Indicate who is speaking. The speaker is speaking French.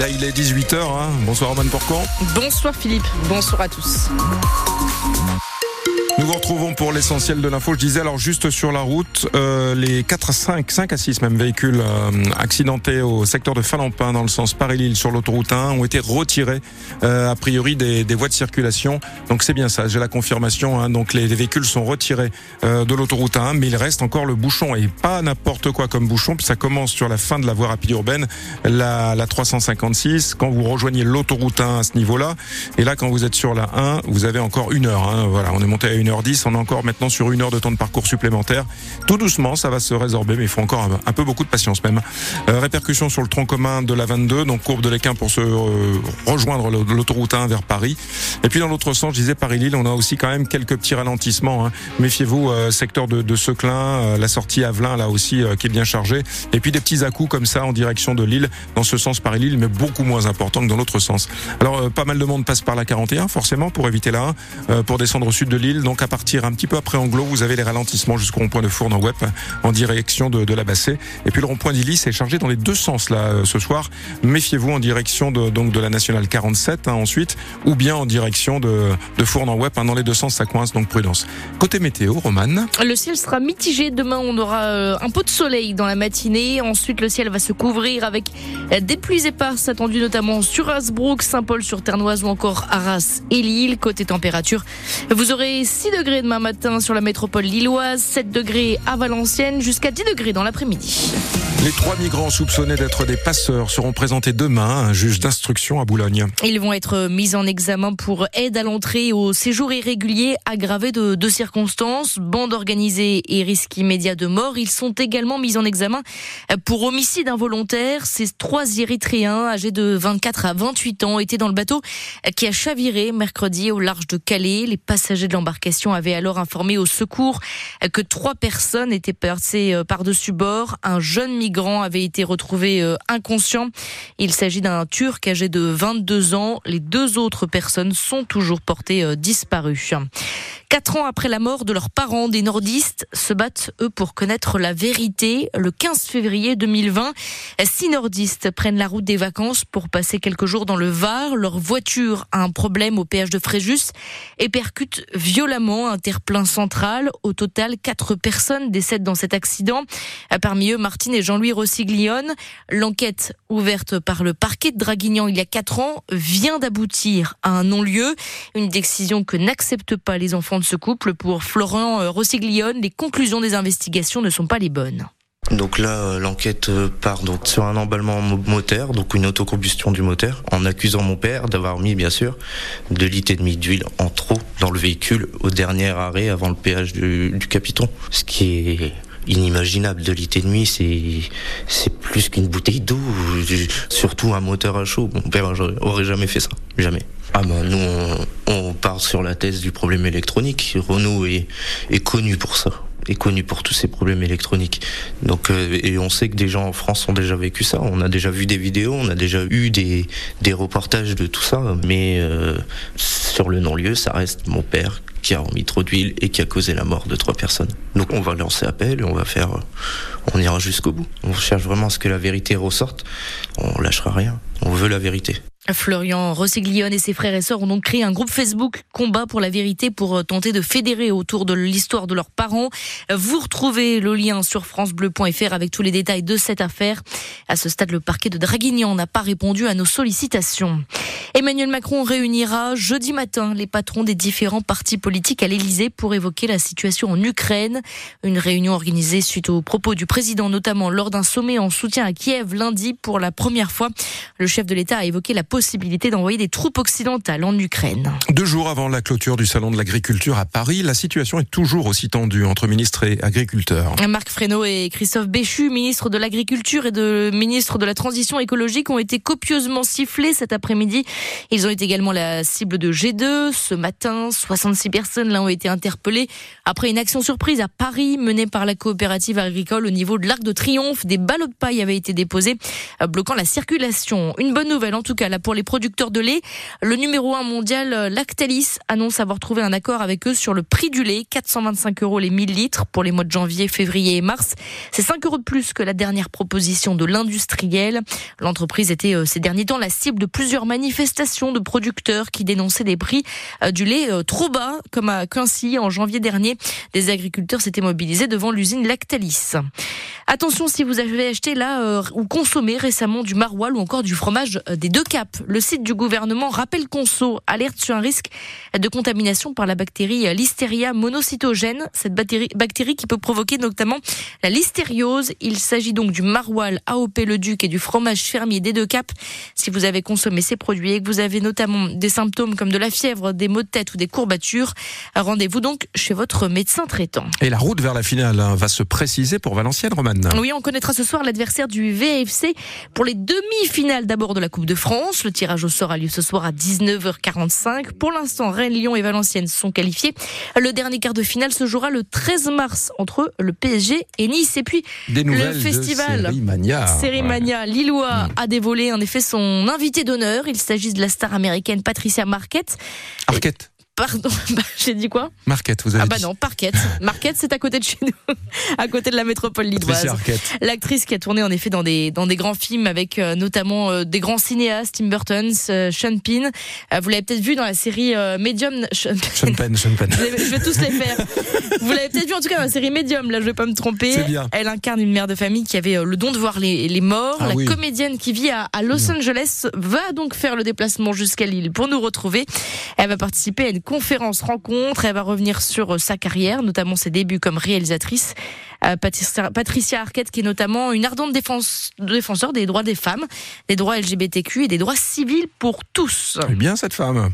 Speaker 1: Là, il est 18h. Hein. Bonsoir, Roman Porcan.
Speaker 2: Bonsoir, Philippe. Bonsoir à tous.
Speaker 1: Nous vous retrouvons pour l'essentiel de l'info. Je disais alors juste sur la route, euh, les 4 à 5, 5 à 6 même véhicules euh, accidentés au secteur de Falampin dans le sens Paris-Lille sur l'autoroute 1 ont été retirés euh, a priori des, des, voies de circulation. Donc c'est bien ça, j'ai la confirmation. Hein. Donc les, les, véhicules sont retirés euh, de l'autoroute 1, mais il reste encore le bouchon et pas n'importe quoi comme bouchon. Puis ça commence sur la fin de la voie rapide urbaine, la, la 356. Quand vous rejoignez l'autoroute 1 à ce niveau-là, et là quand vous êtes sur la 1, vous avez encore une heure. Hein. Voilà, on est monté à une heure 10 on est encore maintenant sur une heure de temps de parcours supplémentaire. Tout doucement, ça va se résorber, mais il faut encore un, peu beaucoup de patience même. Euh, répercussion sur le tronc commun de la 22, donc courbe de l'Équin pour se euh, rejoindre l'autoroute 1 vers Paris. Et puis dans l'autre sens, je disais Paris-Lille, on a aussi quand même quelques petits ralentissements. Hein. Méfiez-vous, euh, secteur de, Seclin, la sortie Avelin là aussi qui est bien chargée. Et puis des petits à-coups comme ça en direction de Lille, dans ce sens Paris-Lille, mais beaucoup moins important que dans l'autre sens. Alors pas mal de monde passe par la 41 forcément pour éviter la 1, pour descendre au sud de Lille. Donc à partir un petit peu après Anglo, vous avez les ralentissements jusqu'au rond-point de Fourne en web en direction de, la Bassée. Et puis le rond-point d'Illy est chargé dans les deux sens là euh, ce soir. Méfiez-vous en direction de, donc de la nationale 47 hein, ensuite, ou bien en direction de, de Fourne en web. Hein, dans les deux sens, ça coince, donc prudence. Côté météo, Romane.
Speaker 2: Le ciel sera mitigé. Demain, on aura euh, un peu de soleil dans la matinée. Ensuite, le ciel va se couvrir avec euh, des pluies éparses attendues notamment sur Asbrook, Saint-Paul-sur-Ternoise ou encore Arras et Lille. Côté température, vous aurez 6 degrés demain matin sur la métropole lilloise, 7 degrés à Valenciennes, jusqu'à 10 degrés dans l'après-midi.
Speaker 1: Les trois migrants soupçonnés d'être des passeurs seront présentés demain à un juge d'instruction à Boulogne.
Speaker 2: Ils vont être mis en examen pour aide à l'entrée au séjour irrégulier aggravé de deux circonstances, bande organisée et risque immédiat de mort. Ils sont également mis en examen pour homicide involontaire. Ces trois Érythréens âgés de 24 à 28 ans étaient dans le bateau qui a chaviré mercredi au large de Calais. Les passagers de l'embarcation avaient alors informé au secours que trois personnes étaient passées par-dessus bord. Un jeune migrant migrant avait été retrouvé euh, inconscient. Il s'agit d'un Turc âgé de 22 ans. Les deux autres personnes sont toujours portées euh, disparues. Quatre ans après la mort de leurs parents, des nordistes se battent, eux, pour connaître la vérité. Le 15 février 2020, six nordistes prennent la route des vacances pour passer quelques jours dans le Var. Leur voiture a un problème au péage de Fréjus et percute violemment un terre-plein central. Au total, quatre personnes décèdent dans cet accident. Parmi eux, Martine et Jean-Louis Rossiglione. L'enquête ouverte par le parquet de Draguignan il y a quatre ans vient d'aboutir à un non-lieu. Une décision que n'acceptent pas les enfants de ce couple. Pour Florent euh, Rossiglione, les conclusions des investigations ne sont pas les bonnes.
Speaker 3: Donc là, l'enquête part donc sur un emballement moteur, donc une autocombustion du moteur, en accusant mon père d'avoir mis, bien sûr, de litres et demi d'huile en trop dans le véhicule au dernier arrêt avant le péage du, du Capiton. Ce qui est inimaginable. De litres et demi, c'est c'est plus qu'une bouteille d'eau. Surtout un moteur à chaud. Mon père aurait jamais fait ça, jamais. Ah ben nous on, on part sur la thèse du problème électronique. Renault est, est connu pour ça est connu pour tous ces problèmes électroniques. Donc euh, et on sait que des gens en France ont déjà vécu ça. On a déjà vu des vidéos, on a déjà eu des des reportages de tout ça. Mais euh, sur le non-lieu, ça reste mon père qui a remis trop d'huile et qui a causé la mort de trois personnes. Donc on va lancer appel et on va faire, on ira jusqu'au bout. On cherche vraiment à ce que la vérité ressorte. On lâchera rien. On veut la vérité.
Speaker 2: Florian Rossiglione et ses frères et sœurs ont donc créé un groupe Facebook Combat pour la vérité pour tenter de fédérer autour de l'histoire de leurs parents. Vous retrouvez le lien sur francebleu.fr avec tous les détails de cette affaire. À ce stade, le parquet de Draguignan n'a pas répondu à nos sollicitations. Emmanuel Macron réunira jeudi matin les patrons des différents partis politiques à l'Elysée pour évoquer la situation en Ukraine. Une réunion organisée suite aux propos du président, notamment lors d'un sommet en soutien à Kiev lundi pour la première fois. Le chef de l'État a évoqué la possibilité d'envoyer des troupes occidentales en Ukraine.
Speaker 1: Deux jours avant la clôture du salon de l'agriculture à Paris, la situation est toujours aussi tendue entre ministres et agriculteurs.
Speaker 2: Marc Fesneau et Christophe Béchu, ministre de l'Agriculture et de ministre de la Transition écologique, ont été copieusement sifflés cet après-midi. Ils ont été également la cible de G2. Ce matin, 66 personnes là ont été interpellées après une action surprise à Paris menée par la coopérative agricole au niveau de l'Arc de Triomphe. Des ballots de paille avaient été déposés, bloquant la circulation. Une bonne nouvelle en tout cas là pour les producteurs de lait. Le numéro 1 mondial, Lactalis, annonce avoir trouvé un accord avec eux sur le prix du lait. 425 euros les 1000 litres pour les mois de janvier, février et mars. C'est 5 euros de plus que la dernière proposition de l'industriel. L'entreprise était euh, ces derniers temps la cible de plusieurs manifestations de producteurs qui dénonçaient des prix euh, du lait euh, trop bas, comme à Quincy en janvier dernier. Des agriculteurs s'étaient mobilisés devant l'usine Lactalis. Attention si vous avez acheté là ou consommé récemment du maroilles ou encore du fromage des deux caps. Le site du gouvernement Rappel Conso alerte sur un risque de contamination par la bactérie Listeria monocytogène. Cette bactérie, bactérie qui peut provoquer notamment la listériose. Il s'agit donc du maroilles AOP Le Duc et du fromage fermier des deux caps. Si vous avez consommé ces produits et que vous avez notamment des symptômes comme de la fièvre, des maux de tête ou des courbatures, rendez-vous donc chez votre médecin traitant.
Speaker 1: Et la route vers la finale hein, va se préciser pour Valenciennes, Romane.
Speaker 2: Oui, on connaîtra ce soir l'adversaire du VFC pour les demi-finales d'abord de la Coupe de France. Le tirage au sort a lieu ce soir à 19h45. Pour l'instant, Rennes, Lyon et Valenciennes sont qualifiés. Le dernier quart de finale se jouera le 13 mars entre le PSG et Nice. Et puis,
Speaker 1: Des
Speaker 2: le festival
Speaker 1: Série
Speaker 2: Mania. Lillois mm. a dévolé en effet son invité d'honneur. Il s'agit de la star américaine Patricia Marquette.
Speaker 1: Marquette
Speaker 2: Pardon, bah, j'ai dit quoi
Speaker 1: Marquette, vous avez
Speaker 2: Ah bah non, Parquette. Marquette, c'est à côté de chez nous, à côté de la métropole lilloise. L'actrice qui a tourné en effet dans des dans des grands films avec euh, notamment euh, des grands cinéastes, Tim Burton, euh, Sean Penn. vous l'avez peut-être vu dans la série Medium.
Speaker 1: Sean, Penn, Sean Penn.
Speaker 2: Je vais, tous les faire. vous l'avez peut-être vu en tout cas dans la série Medium. Là, je vais pas me tromper.
Speaker 1: Bien.
Speaker 2: Elle incarne une mère de famille qui avait le don de voir les, les morts. Ah la comédienne qui vit à, à Los Angeles va donc faire le déplacement jusqu'à Lille pour nous retrouver. Elle va participer à une conférence rencontre elle va revenir sur euh, sa carrière, notamment ses débuts comme réalisatrice. Euh, Patricia Arquette, qui est notamment une ardente défense, défenseur des droits des femmes, des droits LGBTQ et des droits civils pour tous.
Speaker 1: bien cette femme.